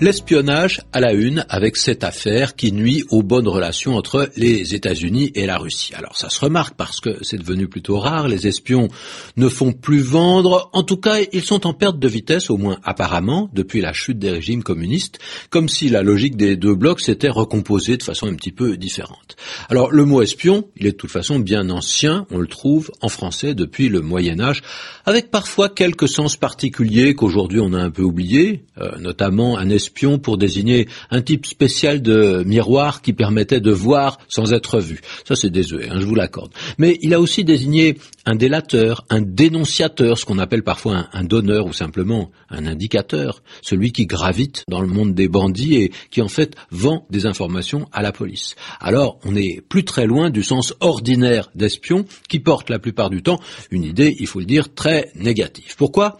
L'espionnage à la une avec cette affaire qui nuit aux bonnes relations entre les États-Unis et la Russie. Alors ça se remarque parce que c'est devenu plutôt rare, les espions ne font plus vendre, en tout cas ils sont en perte de vitesse, au moins apparemment, depuis la chute des régimes communistes, comme si la logique des deux blocs s'était recomposée de façon un petit peu différente. Alors le mot espion, il est de toute façon bien ancien, on le trouve en français depuis le Moyen Âge, avec parfois quelques sens particuliers qu'aujourd'hui on a un peu oubliés, euh, notamment un espion pour désigner un type spécial de miroir qui permettait de voir sans être vu. Ça c'est désuet, hein, je vous l'accorde. Mais il a aussi désigné un délateur, un dénonciateur, ce qu'on appelle parfois un, un, donneur ou simplement un indicateur, celui qui gravite dans le monde des bandits et qui en fait vend des informations à la police. Alors on n'est plus très loin du sens ordinaire d'espion qui porte la plupart du temps une idée, il faut le dire, très négative. Pourquoi?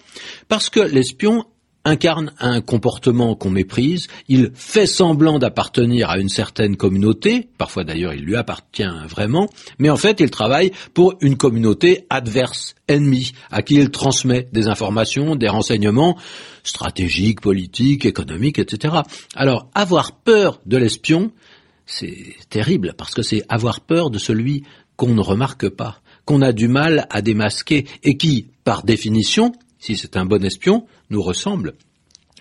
Parce que l'espion incarne un comportement qu'on méprise, il fait semblant d'appartenir à une certaine communauté, parfois d'ailleurs il lui appartient vraiment, mais en fait il travaille pour une communauté adverse, ennemie, à qui il transmet des informations, des renseignements stratégiques, politiques, économiques, etc. Alors avoir peur de l'espion, c'est terrible, parce que c'est avoir peur de celui qu'on ne remarque pas, qu'on a du mal à démasquer, et qui, par définition, si c'est un bon espion, nous ressemble.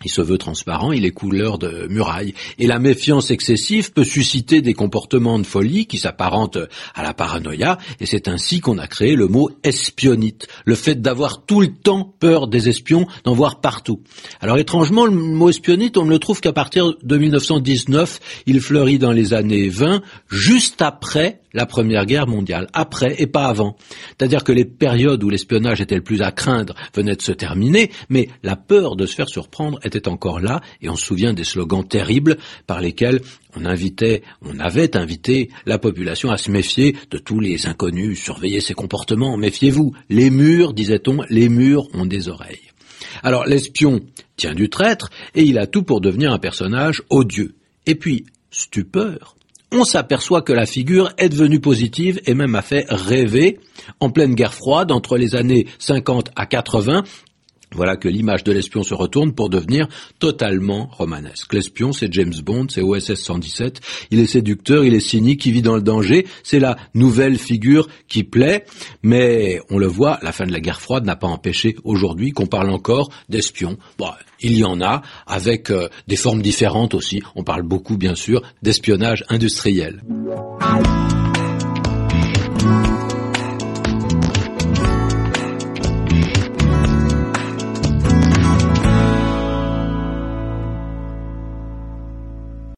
Il se veut transparent, il est couleur de muraille. Et la méfiance excessive peut susciter des comportements de folie qui s'apparentent à la paranoïa, et c'est ainsi qu'on a créé le mot espionnite, le fait d'avoir tout le temps peur des espions, d'en voir partout. Alors étrangement, le mot espionnite, on ne le trouve qu'à partir de 1919, il fleurit dans les années 20, juste après la Première Guerre mondiale, après et pas avant. C'est-à-dire que les périodes où l'espionnage était le plus à craindre venaient de se terminer, mais la peur de se faire surprendre était encore là, et on se souvient des slogans terribles par lesquels on invitait, on avait invité la population à se méfier de tous les inconnus, surveiller ses comportements, méfiez-vous. Les murs, disait-on, les murs ont des oreilles. Alors l'espion tient du traître, et il a tout pour devenir un personnage odieux. Et puis, stupeur, on s'aperçoit que la figure est devenue positive et même a fait rêver. En pleine guerre froide entre les années 50 à 80 voilà que l'image de l'espion se retourne pour devenir totalement romanesque. L'espion, c'est James Bond, c'est OSS 117. Il est séducteur, il est cynique, il vit dans le danger. C'est la nouvelle figure qui plaît. Mais on le voit, la fin de la guerre froide n'a pas empêché aujourd'hui qu'on parle encore d'espions. Bon, il y en a avec euh, des formes différentes aussi. On parle beaucoup, bien sûr, d'espionnage industriel.